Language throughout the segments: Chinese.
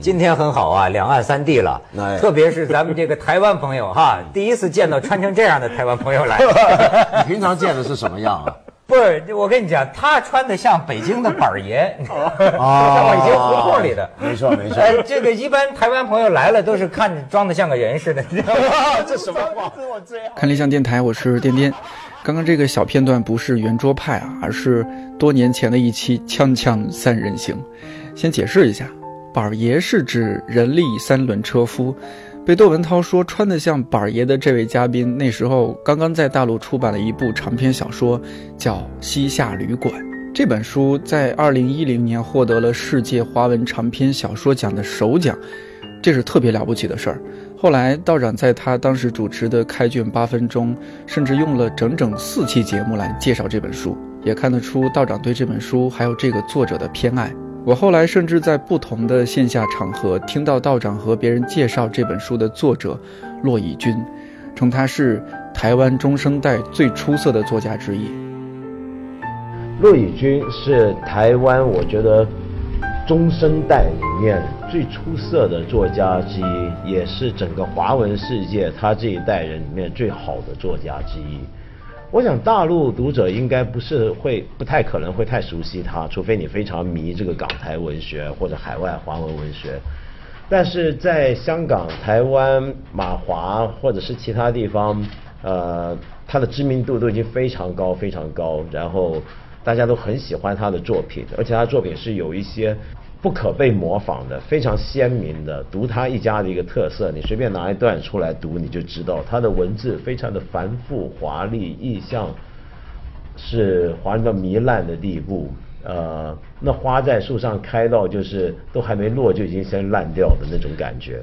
今天很好啊，两岸三地了，特别是咱们这个台湾朋友哈，第一次见到穿成这样的台湾朋友来。你平常见的是什么样啊？不是，我跟你讲，他穿的像北京的板爷，像北京胡同里的。没错没错。哎这个一般台湾朋友来了都是看着装的像个人似的。你知道吗这什么话？看理想电台，我是颠颠。刚刚这个小片段不是圆桌派啊，而是多年前的一期《锵锵三人行》。先解释一下。板儿爷是指人力三轮车夫，被窦文涛说穿得像板儿爷的这位嘉宾，那时候刚刚在大陆出版了一部长篇小说，叫《西夏旅馆》。这本书在二零一零年获得了世界华文长篇小说奖的首奖，这是特别了不起的事儿。后来道长在他当时主持的开卷八分钟，甚至用了整整四期节目来介绍这本书，也看得出道长对这本书还有这个作者的偏爱。我后来甚至在不同的线下场合听到道长和别人介绍这本书的作者骆以军，称他是台湾中生代最出色的作家之一。骆以军是台湾我觉得中生代里面最出色的作家之一，也是整个华文世界他这一代人里面最好的作家之一。我想大陆读者应该不是会不太可能会太熟悉他，除非你非常迷这个港台文学或者海外华文文学。但是在香港、台湾、马华或者是其他地方，呃，他的知名度都已经非常高、非常高，然后大家都很喜欢他的作品，而且他作品是有一些。不可被模仿的，非常鲜明的，独他一家的一个特色。你随便拿一段出来读，你就知道他的文字非常的繁复华丽，意象是华丽到糜烂的地步。呃，那花在树上开到就是都还没落就已经先烂掉的那种感觉。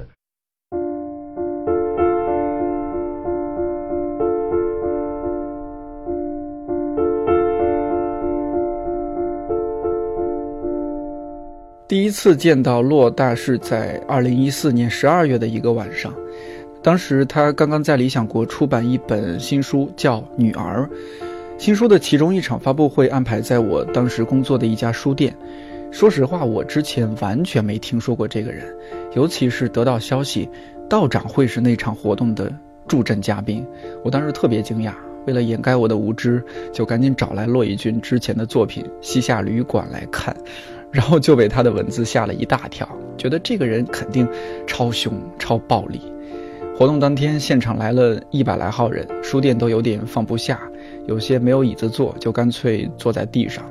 第一次见到骆大是在二零一四年十二月的一个晚上，当时他刚刚在理想国出版一本新书，叫《女儿》。新书的其中一场发布会安排在我当时工作的一家书店。说实话，我之前完全没听说过这个人，尤其是得到消息道长会是那场活动的助阵嘉宾，我当时特别惊讶。为了掩盖我的无知，就赶紧找来骆以军之前的作品《西夏旅馆》来看。然后就被他的文字吓了一大跳，觉得这个人肯定超凶超暴力。活动当天，现场来了一百来号人，书店都有点放不下，有些没有椅子坐，就干脆坐在地上。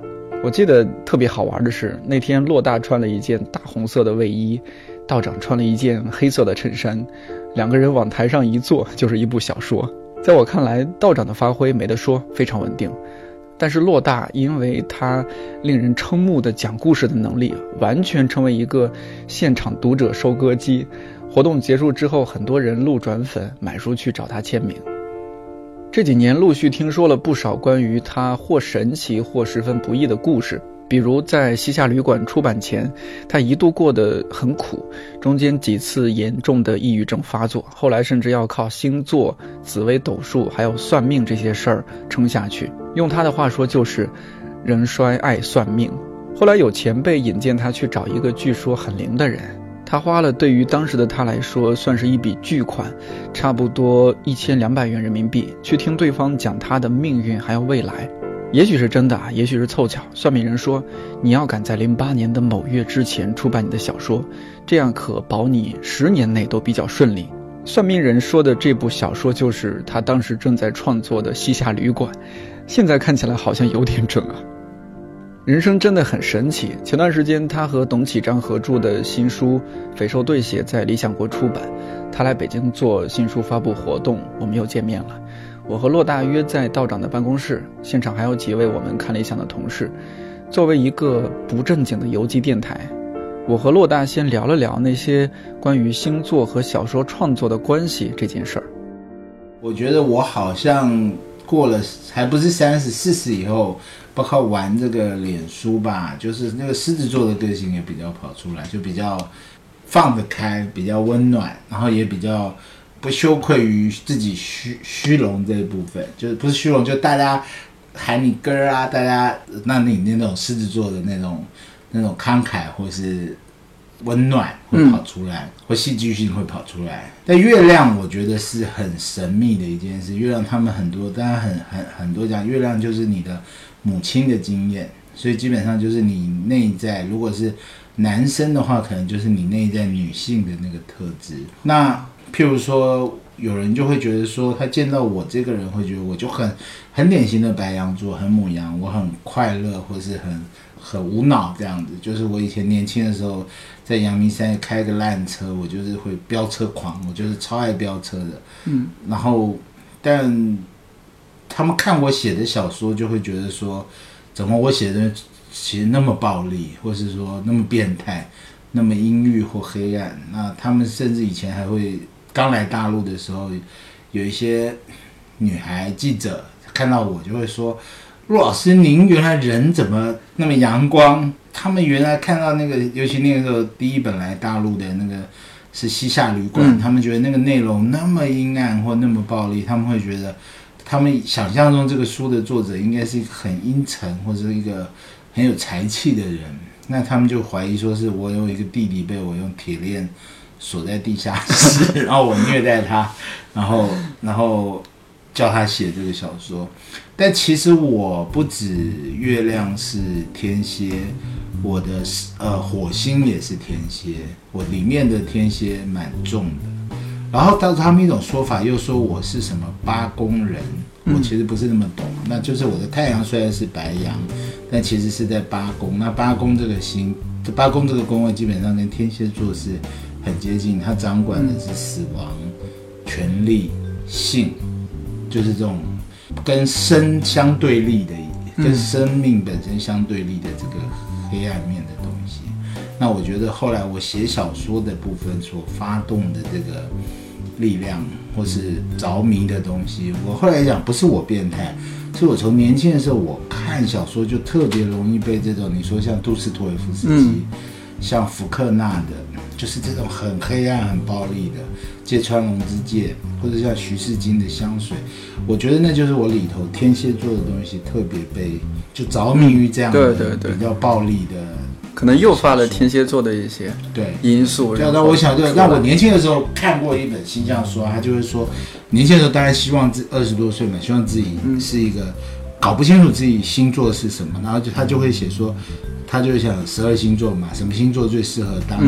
我记得特别好玩的是，那天洛大穿了一件大红色的卫衣，道长穿了一件黑色的衬衫，两个人往台上一坐，就是一部小说。在我看来，道长的发挥没得说，非常稳定。但是洛大，因为他令人瞠目的讲故事的能力，完全成为一个现场读者收割机。活动结束之后，很多人路转粉买书去找他签名。这几年陆续听说了不少关于他或神奇或十分不易的故事。比如在《西夏旅馆》出版前，他一度过得很苦，中间几次严重的抑郁症发作，后来甚至要靠星座、紫微斗数还有算命这些事儿撑下去。用他的话说，就是“人衰爱算命”。后来有前辈引荐他去找一个据说很灵的人，他花了对于当时的他来说算是一笔巨款，差不多一千两百元人民币，去听对方讲他的命运还有未来。也许是真的啊，也许是凑巧。算命人说，你要赶在零八年的某月之前出版你的小说，这样可保你十年内都比较顺利。算命人说的这部小说就是他当时正在创作的《西夏旅馆》，现在看起来好像有点准啊。人生真的很神奇。前段时间他和董启章合著的新书《肥瘦对写》在理想国出版，他来北京做新书发布活动，我们又见面了。我和洛大约在道长的办公室，现场还有几位我们看理想的同事。作为一个不正经的游击电台，我和洛大先聊了聊那些关于星座和小说创作的关系这件事儿。我觉得我好像过了，还不是三十、四十以后，包括玩这个脸书吧，就是那个狮子座的个性也比较跑出来，就比较放得开，比较温暖，然后也比较。不羞愧于自己虚虚荣这一部分，就是不是虚荣，就大家喊你哥啊，大家那你那种狮子座的那种那种慷慨或是温暖会跑出来，或戏剧性会跑出来。但月亮，我觉得是很神秘的一件事。月亮他们很多，当然很很很多讲，月亮就是你的母亲的经验，所以基本上就是你内在，如果是男生的话，可能就是你内在女性的那个特质。那譬如说，有人就会觉得说，他见到我这个人，会觉得我就很很典型的白羊座，很母羊，我很快乐，或是很。很无脑这样子，就是我以前年轻的时候，在阳明山开个烂车，我就是会飙车狂，我就是超爱飙车的。嗯，然后，但他们看我写的小说，就会觉得说，怎么我写的其实那么暴力，或是说那么变态，那么阴郁或黑暗。那他们甚至以前还会刚来大陆的时候，有一些女孩记者看到我就会说。陆老师，您原来人怎么那么阳光？他们原来看到那个，尤其那个时候第一本来大陆的那个是西夏旅馆，他们觉得那个内容那么阴暗或那么暴力，他们会觉得，他们想象中这个书的作者应该是一个很阴沉或者一个很有才气的人，那他们就怀疑说是我有一个弟弟被我用铁链锁在地下室，然后我虐待他，然后然后。叫他写这个小说，但其实我不止月亮是天蝎，我的呃火星也是天蝎，我里面的天蝎蛮重的。然后到他们一种说法又说我是什么八宫人，我其实不是那么懂。那就是我的太阳虽然是白羊，但其实是在八宫。那八宫这个星，这八宫这个宫位基本上跟天蝎座是很接近，它掌管的是死亡、权力、性。就是这种跟生相对立的，跟生命本身相对立的这个黑暗面的东西。那我觉得后来我写小说的部分所发动的这个力量，或是着迷的东西，我后来讲不是我变态，是我从年轻的时候我看小说就特别容易被这种你说像杜斯托耶夫斯基，像福克纳的，就是这种很黑暗、很暴力的。芥川龙之介，或者像徐世金的香水，我觉得那就是我里头天蝎座的东西特别被就着迷于这样的比较暴力的，可能诱发了天蝎座的一些对因素。对，那我想，对，那我年轻的时候看过一本星象书，他就会说，年轻的时候当然希望自二十多岁嘛，希望自己是一个搞不清楚自己星座是什么，然后就他就会写说。他就想十二星座嘛，什么星座最适合当？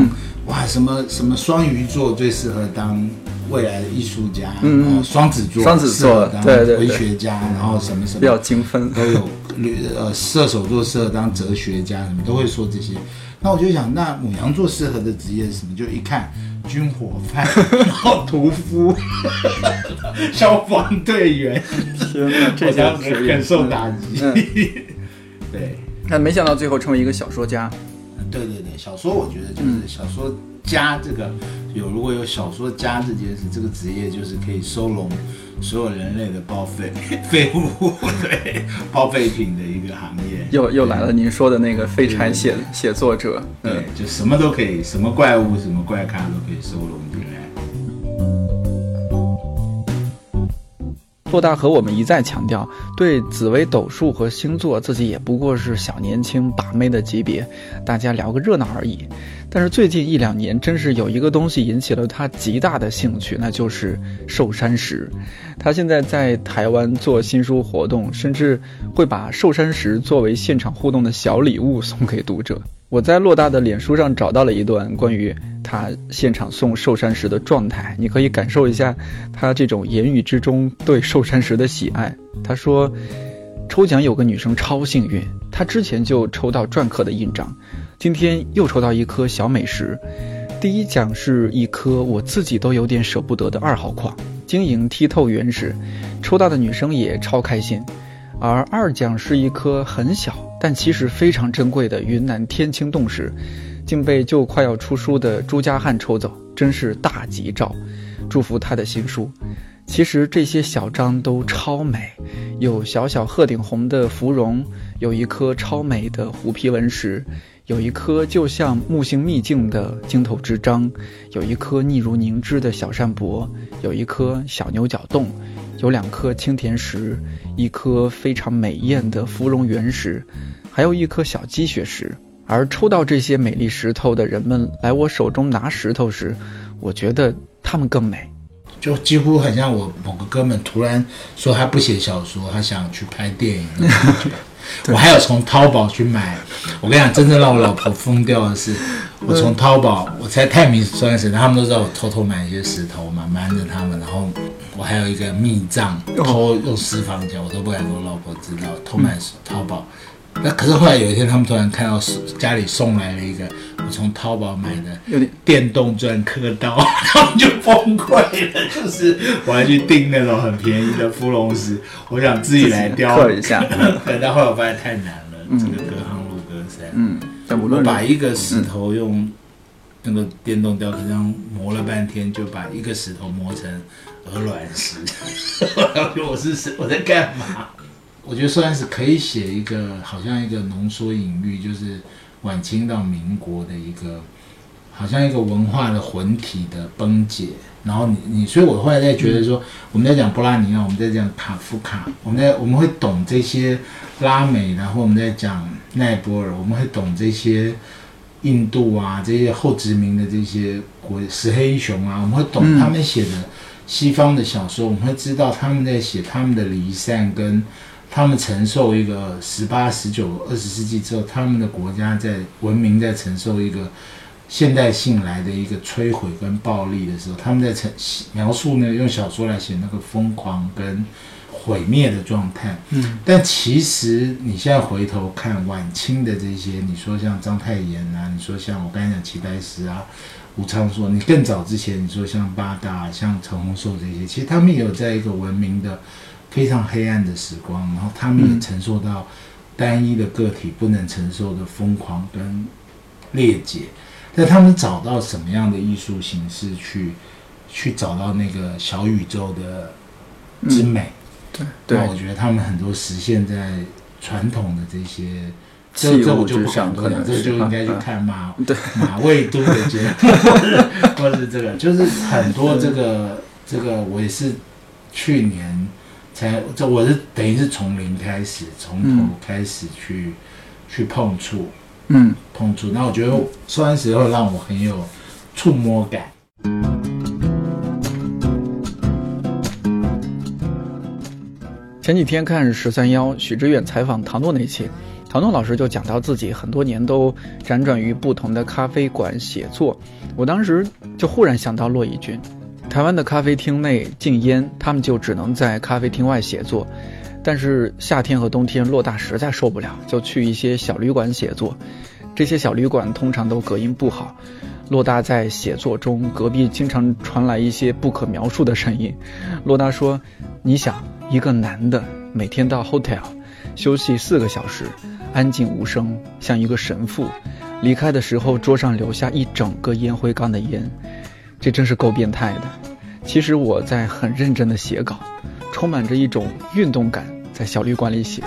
哇，什么什么双鱼座最适合当未来的艺术家？嗯，双子座双子座当文学家，然后什么什么比较精分都有。呃，射手座适合当哲学家，什么都会说这些。那我就想，那母羊座适合的职业是什么？就一看军火贩，然后屠夫，消防队员。天哪，这家伙很受打击。对。但没想到最后成为一个小说家。对对对，小说我觉得就是小说家这个有如果有小说家这件事，这个职业就是可以收容所有人类的报废 废物，对报废品的一个行业。又又来了，您说的那个废柴写写作者，对，就什么都可以，什么怪物、什么怪咖都可以收容进来。洛大和我们一再强调，对紫微斗数和星座，自己也不过是小年轻把妹的级别，大家聊个热闹而已。但是最近一两年，真是有一个东西引起了他极大的兴趣，那就是寿山石。他现在在台湾做新书活动，甚至会把寿山石作为现场互动的小礼物送给读者。我在洛大的脸书上找到了一段关于他现场送寿山石的状态，你可以感受一下他这种言语之中对寿山石的喜爱。他说，抽奖有个女生超幸运，她之前就抽到篆刻的印章，今天又抽到一颗小美石。第一奖是一颗我自己都有点舍不得的二号矿，晶莹剔透原石，抽到的女生也超开心。而二奖是一颗很小，但其实非常珍贵的云南天青洞石，竟被就快要出书的朱家汉抽走，真是大吉兆！祝福他的新书。其实这些小章都超美，有小小鹤顶红的芙蓉，有一颗超美的虎皮纹石，有一颗就像木星秘境的经头之章，有一颗腻如凝脂的小扇柏，有一颗小牛角洞。有两颗青田石，一颗非常美艳的芙蓉原石，还有一颗小鸡血石，而抽到这些美丽石头的人们来我手中拿石头时，我觉得他们更美。就几乎很像我某个哥们突然说他不写小说，他想去拍电影。我还有从淘宝去买，我跟你讲，真正让我老婆疯掉的是，我从淘宝，我才太迷钻石，他们都知道我偷偷买一些石头嘛，瞒着他们，然后我还有一个密账，偷用私房钱，我都不敢跟我老婆知道，偷买淘宝。那可是后来有一天，他们突然看到家里送来了一个我从淘宝买的电动钻刻刀，他们就崩溃了。就是我还去订那种很便宜的芙蓉石，我想自己来雕一下，但后来我发现太难了。这个隔行如隔山。嗯，我把一个石头用那个电动雕刻这样磨了半天，就把一个石头磨成鹅卵石。我是我在干嘛？我觉得算是可以写一个，好像一个浓缩隐喻，就是晚清到民国的一个，好像一个文化的魂体的崩解。然后你你，所以我后来在觉得说，我们在讲波拉尼奥，我们在讲卡夫卡，我们在我们会懂这些拉美，然后我们在讲奈波尔，我们会懂这些印度啊，这些后殖民的这些国石黑英雄啊，我们会懂他们写的西方的小说，我们会知道他们在写他们的离散跟。他们承受一个十八、十九、二十世纪之后，他们的国家在文明在承受一个现代性来的一个摧毁跟暴力的时候，他们在呈描述呢，用小说来写那个疯狂跟毁灭的状态。嗯，但其实你现在回头看晚清的这些，你说像章太炎啊，你说像我刚才讲齐白石啊、吴昌硕，你更早之前你说像八大、像陈洪寿这些，其实他们也有在一个文明的。非常黑暗的时光，然后他们也承受到单一的个体不能承受的疯狂跟裂解，但他们找到什么样的艺术形式去去找到那个小宇宙的之美？对，那我觉得他们很多实现在传统的这些这这我就不想，可能这就应该去看马马未都的节目，或是这个，就是很多这个这个，我也是去年。才这我是等于是从零开始，从头开始去去碰触，嗯，碰触。那我觉得说完时候让我很有触摸感。前几天看十三幺许知远采访唐诺那期，唐诺老师就讲到自己很多年都辗转于不同的咖啡馆写作，我当时就忽然想到骆以军。台湾的咖啡厅内禁烟，他们就只能在咖啡厅外写作。但是夏天和冬天，洛大实在受不了，就去一些小旅馆写作。这些小旅馆通常都隔音不好。洛大在写作中，隔壁经常传来一些不可描述的声音。洛大说：“你想，一个男的每天到 hotel 休息四个小时，安静无声，像一个神父，离开的时候桌上留下一整个烟灰缸的烟。”这真是够变态的。其实我在很认真的写稿，充满着一种运动感，在小旅馆里写。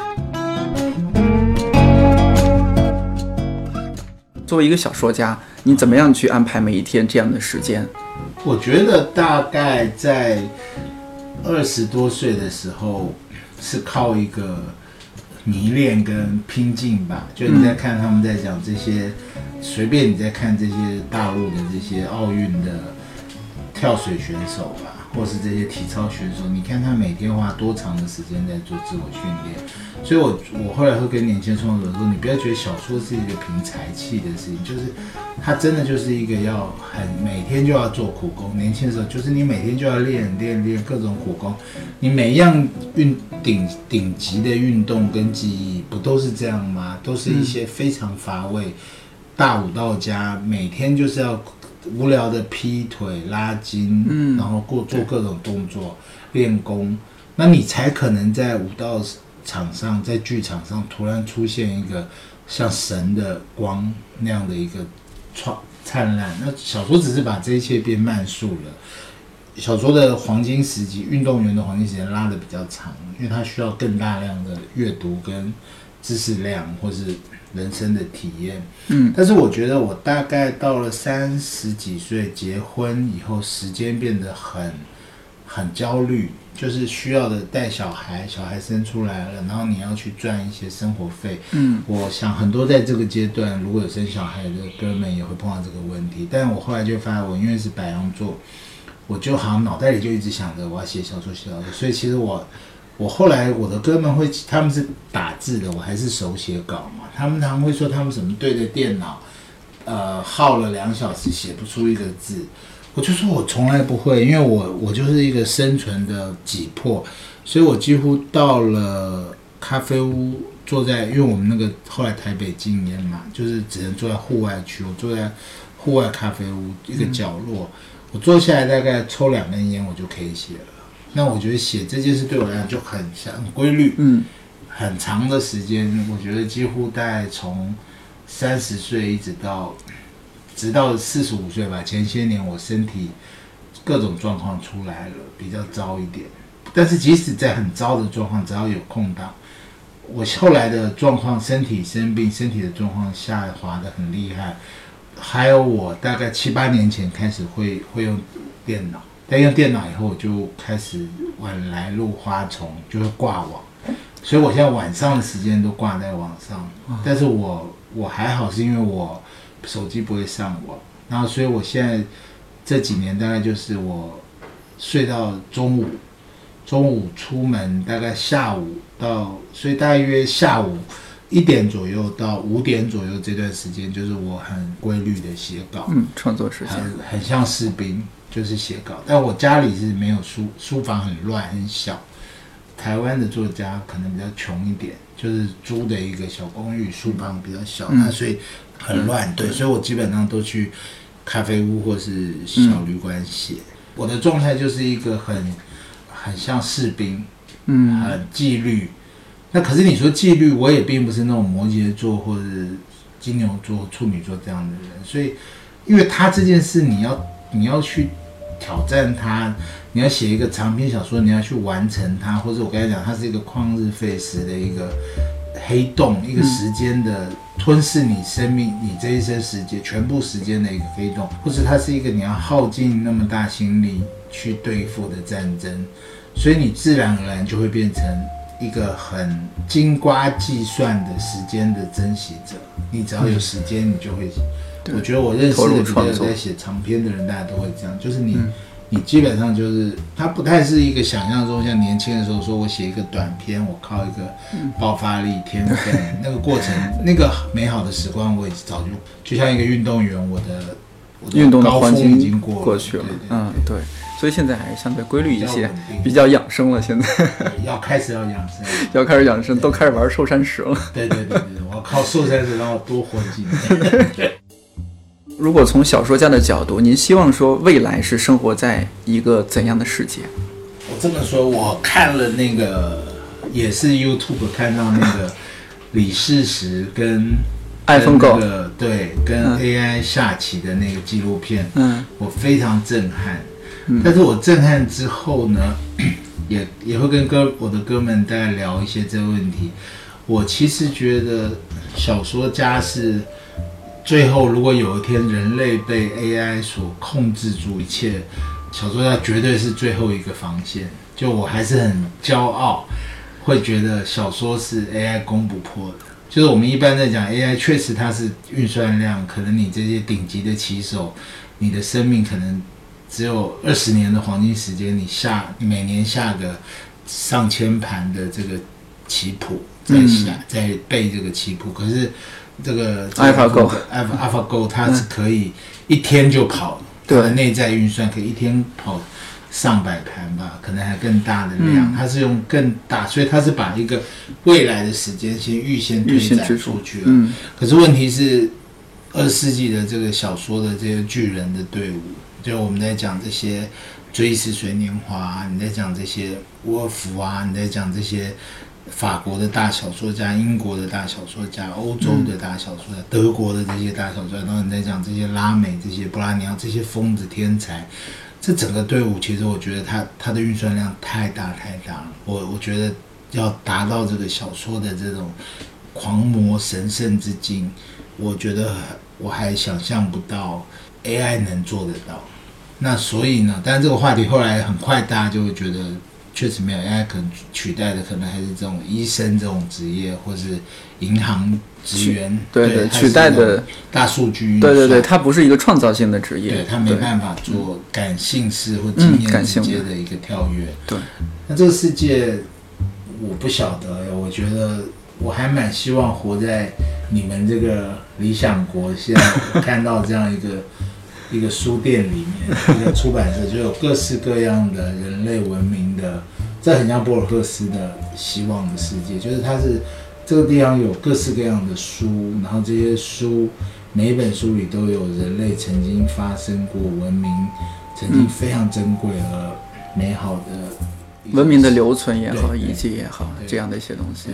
作为一个小说家，你怎么样去安排每一天这样的时间？我觉得大概在二十多岁的时候，是靠一个迷恋跟拼劲吧。就你在看他们在讲这些，随便你在看这些大陆的这些奥运的。跳水选手吧，或是这些体操选手，你看他每天花多长的时间在做自我训练。所以，我我后来会跟年轻创作者说，你不要觉得小说是一个凭才气的事情，就是他真的就是一个要很每天就要做苦工。年轻的时候，就是你每天就要练练练各种苦工。你每一样运顶顶级的运动跟技艺，不都是这样吗？都是一些非常乏味。大武道家每天就是要。无聊的劈腿、拉筋，嗯，然后过做各种动作练功，那你才可能在武道场上、在剧场上突然出现一个像神的光那样的一个创灿烂。那小说只是把这一切变慢速了。小说的黄金时期，运动员的黄金时间拉的比较长，因为他需要更大量的阅读跟知识量，或是。人生的体验，嗯，但是我觉得我大概到了三十几岁结婚以后，时间变得很很焦虑，就是需要的带小孩，小孩生出来了，然后你要去赚一些生活费。嗯，我想很多在这个阶段，如果有生小孩的哥们也会碰到这个问题。但我后来就发现，我因为是白羊座，我就好像脑袋里就一直想着我要写小说，写小说。所以其实我，我后来我的哥们会，他们是打字的，我还是手写稿嘛。他们常会说他们怎么对着电脑，呃，耗了两小时写不出一个字。我就说我从来不会，因为我我就是一个生存的挤迫，所以我几乎到了咖啡屋，坐在，因为我们那个后来台北禁烟嘛，就是只能坐在户外区，我坐在户外咖啡屋一个角落，我坐下来大概抽两根烟，我就可以写了。那我觉得写这件事对我来讲就很像很规律，嗯，很长的时间，我觉得几乎大概从三十岁一直到。直到四十五岁吧，前些年我身体各种状况出来了，比较糟一点。但是即使在很糟的状况，只要有空档，我后来的状况，身体生病，身体的状况下滑的很厉害。还有我大概七八年前开始会会用电脑，但用电脑以后我就开始晚来入花丛，就会挂网，所以我现在晚上的时间都挂在网上。但是我我还好，是因为我。手机不会上网，然后所以我现在这几年大概就是我睡到中午，中午出门大概下午到，所以大约下午一点左右到五点左右这段时间，就是我很规律的写稿，嗯，创作时间很很像士兵，就是写稿。但我家里是没有书，书房很乱很小。台湾的作家可能比较穷一点，就是租的一个小公寓，书房比较小，那所以。很乱，对，所以我基本上都去咖啡屋或是小旅馆写。我的状态就是一个很很像士兵，嗯，很纪律。那可是你说纪律，我也并不是那种摩羯座或者金牛座、处女座这样的人。所以，因为他这件事，你要你要去挑战他，你要写一个长篇小说，你要去完成它，或者我刚才讲，它是一个旷日费时的一个。黑洞，一个时间的吞噬你生命，你这一生时间全部时间的一个黑洞，或者它是一个你要耗尽那么大心力去对付的战争，所以你自然而然就会变成一个很精瓜计算的时间的珍惜者。你只要有时间，你就会。我觉得我认识的比较在写长篇的人，大家都会这样，就是你。你基本上就是，他不太是一个想象中像年轻的时候，说我写一个短篇，我靠一个爆发力天分，那个过程，那个美好的时光，我也早就就像一个运动员，我的运动的环境已经过过去了，嗯，对，所以现在还是相对规律一些，比较养生了。现在。要开始要养生，要开始养生，都开始玩寿山石了。对对对对，我靠寿山石让我多活几年。如果从小说家的角度，您希望说未来是生活在一个怎样的世界？我这么说，我看了那个也是 YouTube 看到那个李世石跟 iPhone 那个对跟 AI 下棋的那个纪录片，嗯，我非常震撼。但是我震撼之后呢，也也会跟哥我的哥们大家聊一些这个问题。我其实觉得小说家是。最后，如果有一天人类被 AI 所控制住一切，小说家绝对是最后一个防线。就我还是很骄傲，会觉得小说是 AI 攻不破的。就是我们一般在讲 AI，确实它是运算量，可能你这些顶级的棋手，你的生命可能只有二十年的黄金时间，你下每年下个上千盘的这个棋谱，在下在背这个棋谱，可是。这个 AlphaGo，Alpha AlphaGo 它是可以一天就跑，对，内在运算可以一天跑上百盘吧，可能还更大的量。它是用更大，所以它是把一个未来的时间先预先推展出去了。嗯，可是问题是，二十世纪的这个小说的这些巨人的队伍，就我们在讲这些《追忆似水年华》，你在讲这些沃尔夫啊，你在讲这些。法国的大小说家、英国的大小说家、欧洲的大小说家、德国的这些大小说家，然后你在讲这些拉美、这些布拉尼奥、这些疯子天才，这整个队伍其实我觉得他他的运算量太大太大了。我我觉得要达到这个小说的这种狂魔神圣之境，我觉得我还想象不到 AI 能做得到。那所以呢，但是这个话题后来很快大家就会觉得。确实没有，AI 可能取代的可能还是这种医生这种职业，或是银行职员。对对，取代的大数据。对对对，它不是一个创造性的职业，对它没办法做感性式或经验直接的一个跳跃。对，那这个世界我不晓得，我觉得我还蛮希望活在你们这个理想国，现在看到这样一个。一个书店里面，一个出版社就有各式各样的人类文明的，这很像博尔赫斯的希望的世界，就是它是这个地方有各式各样的书，然后这些书每一本书里都有人类曾经发生过文明，曾经非常珍贵和美好的文明的留存也好，遗迹也好，这样的一些东西。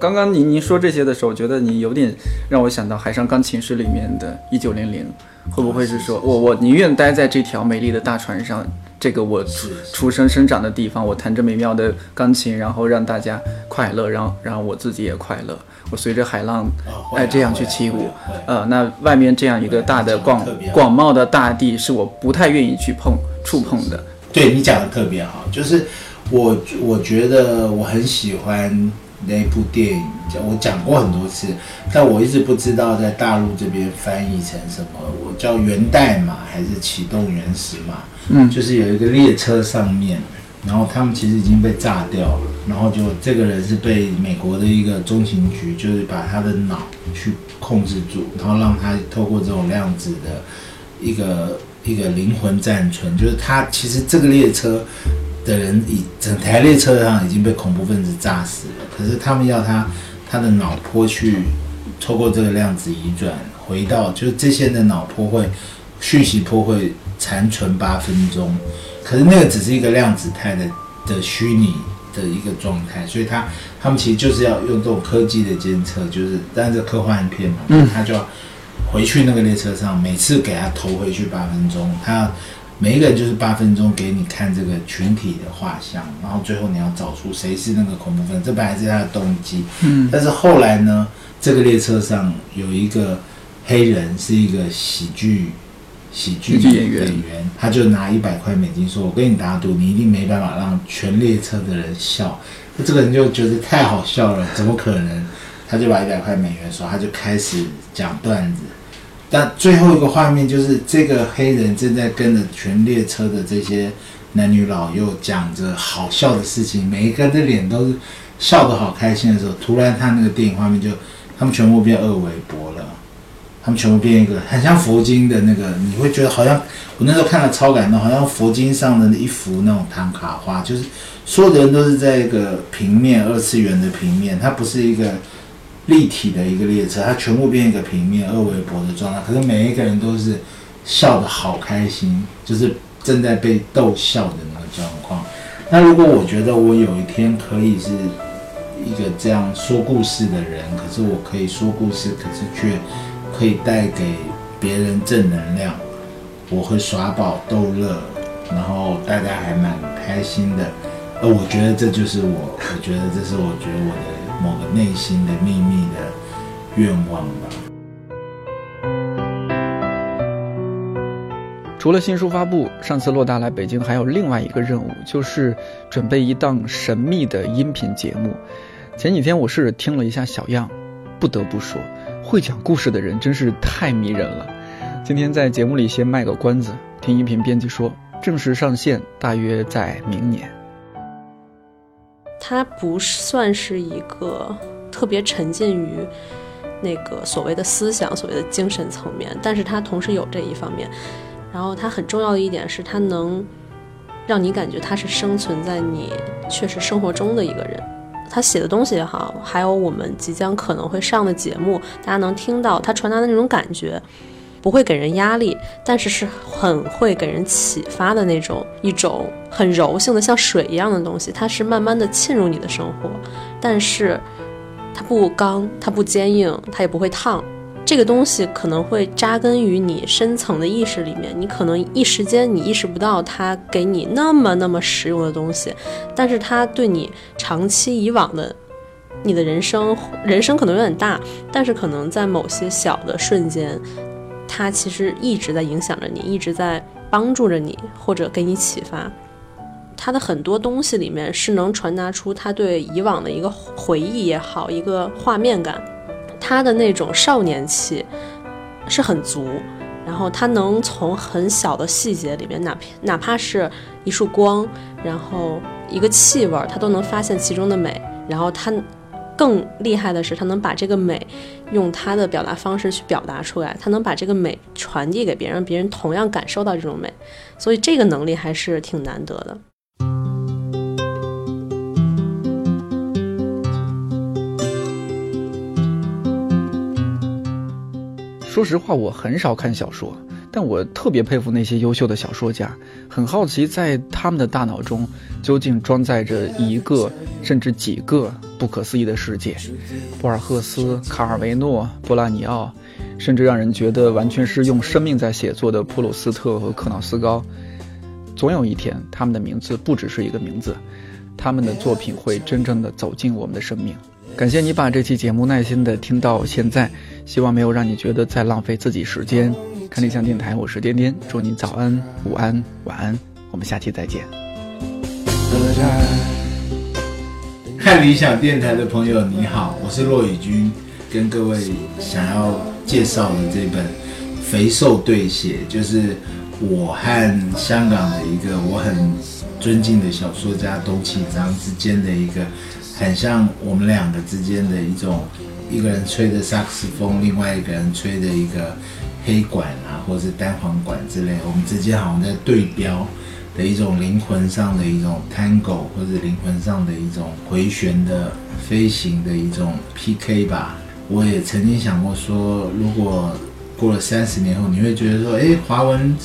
刚刚您您说这些的时候，我觉得你有点让我想到《海上钢琴师》里面的一九零零。会不会是说我我宁愿待在这条美丽的大船上，这个我出生生长的地方，我弹着美妙的钢琴，然后让大家快乐，然后然后我自己也快乐，我随着海浪哎这样去起舞，呃，那外面这样一个大的广广袤的大地是我不太愿意去碰触碰的。对你讲的特别好，就是我我觉得我很喜欢。那部电影讲我讲过很多次，但我一直不知道在大陆这边翻译成什么。我叫源代码还是启动原始码？嗯，就是有一个列车上面，然后他们其实已经被炸掉了，然后就这个人是被美国的一个中情局，就是把他的脑去控制住，然后让他透过这种量子的一个一个灵魂暂存，就是他其实这个列车。的人已整台列车上已经被恐怖分子炸死了，可是他们要他他的脑波去透过这个量子移转回到，就是这些人的脑波会讯息波会残存八分钟，可是那个只是一个量子态的的虚拟的一个状态，所以他他们其实就是要用这种科技的监测，就是但是科幻片嘛，嗯，他就要回去那个列车上，每次给他投回去八分钟，他。每一个人就是八分钟给你看这个群体的画像，然后最后你要找出谁是那个恐怖分子，这本来是他的动机。嗯，但是后来呢，这个列车上有一个黑人是一个喜剧喜剧演员，他就拿一百块美金说：“我跟你打赌，你一定没办法让全列车的人笑。”那这个人就觉得太好笑了，怎么可能？他就把一百块美元说，他就开始讲段子。但最后一个画面就是这个黑人正在跟着全列车的这些男女老幼讲着好笑的事情，每一个人的脸都是笑得好开心的时候，突然他那个电影画面就他们全部变二维博了，他们全部变一个很像佛经的那个，你会觉得好像我那时候看了超感动，好像佛经上的一幅那种唐卡画，就是所有的人都是在一个平面二次元的平面，它不是一个。立体的一个列车，它全部变一个平面二维博的状态，可是每一个人都是笑得好开心，就是正在被逗笑的那个状况。那如果我觉得我有一天可以是一个这样说故事的人，可是我可以说故事，可是却可以带给别人正能量，我会耍宝逗乐，然后大家还蛮开心的。呃，我觉得这就是我，我觉得这是我觉得我的。某个内心的秘密的愿望吧。除了新书发布，上次洛大来北京还有另外一个任务，就是准备一档神秘的音频节目。前几天我是听了一下小样，不得不说，会讲故事的人真是太迷人了。今天在节目里先卖个关子，听音频编辑说，正式上线大约在明年。他不算是一个特别沉浸于那个所谓的思想、所谓的精神层面，但是他同时有这一方面。然后他很重要的一点是他能让你感觉他是生存在你确实生活中的一个人。他写的东西也好，还有我们即将可能会上的节目，大家能听到他传达的那种感觉。不会给人压力，但是是很会给人启发的那种一种很柔性的像水一样的东西，它是慢慢的沁入你的生活，但是它不刚，它不坚硬，它也不会烫。这个东西可能会扎根于你深层的意识里面，你可能一时间你意识不到它给你那么那么实用的东西，但是它对你长期以往的你的人生，人生可能有点大，但是可能在某些小的瞬间。它其实一直在影响着你，一直在帮助着你，或者给你启发。他的很多东西里面是能传达出他对以往的一个回忆也好，一个画面感。他的那种少年气是很足，然后他能从很小的细节里面，哪哪怕是一束光，然后一个气味，他都能发现其中的美。然后他更厉害的是，他能把这个美用他的表达方式去表达出来，他能把这个美传递给别人，让别人同样感受到这种美。所以这个能力还是挺难得的。说实话，我很少看小说，但我特别佩服那些优秀的小说家。很好奇，在他们的大脑中究竟装载着一个甚至几个不可思议的世界。博尔赫斯、卡尔维诺、波拉尼奥，甚至让人觉得完全是用生命在写作的普鲁斯特和克瑙斯高。总有一天，他们的名字不只是一个名字，他们的作品会真正的走进我们的生命。感谢你把这期节目耐心的听到现在。希望没有让你觉得在浪费自己时间。看理想电台，我是颠颠，祝你早安、午安、晚安，我们下期再见。看理想电台的朋友，你好，我是骆宇君，跟各位想要介绍的这本《肥瘦对写》，就是我和香港的一个我很尊敬的小说家董启章之间的一个，很像我们两个之间的一种。一个人吹的萨克斯风，另外一个人吹的一个黑管啊，或者是单簧管之类，我们之间好像在对标的一种灵魂上的一种 tango，或者灵魂上的一种回旋的飞行的一种 PK 吧。我也曾经想过说，如果过了三十年后，你会觉得说，哎，华文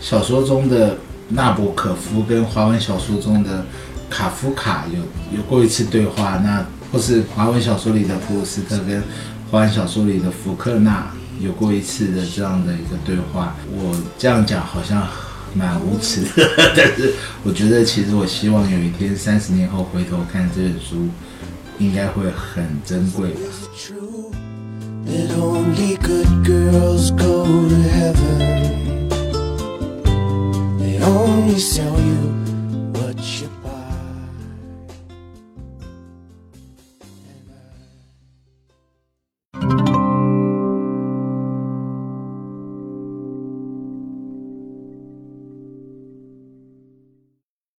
小说中的纳博可夫跟华文小说中的卡夫卡有有过一次对话，那。或是华文小说里的普鲁斯特跟华文小说里的福克纳有过一次的这样的一个对话，我这样讲好像蛮无耻的，但是我觉得其实我希望有一天三十年后回头看这本书，应该会很珍贵吧。only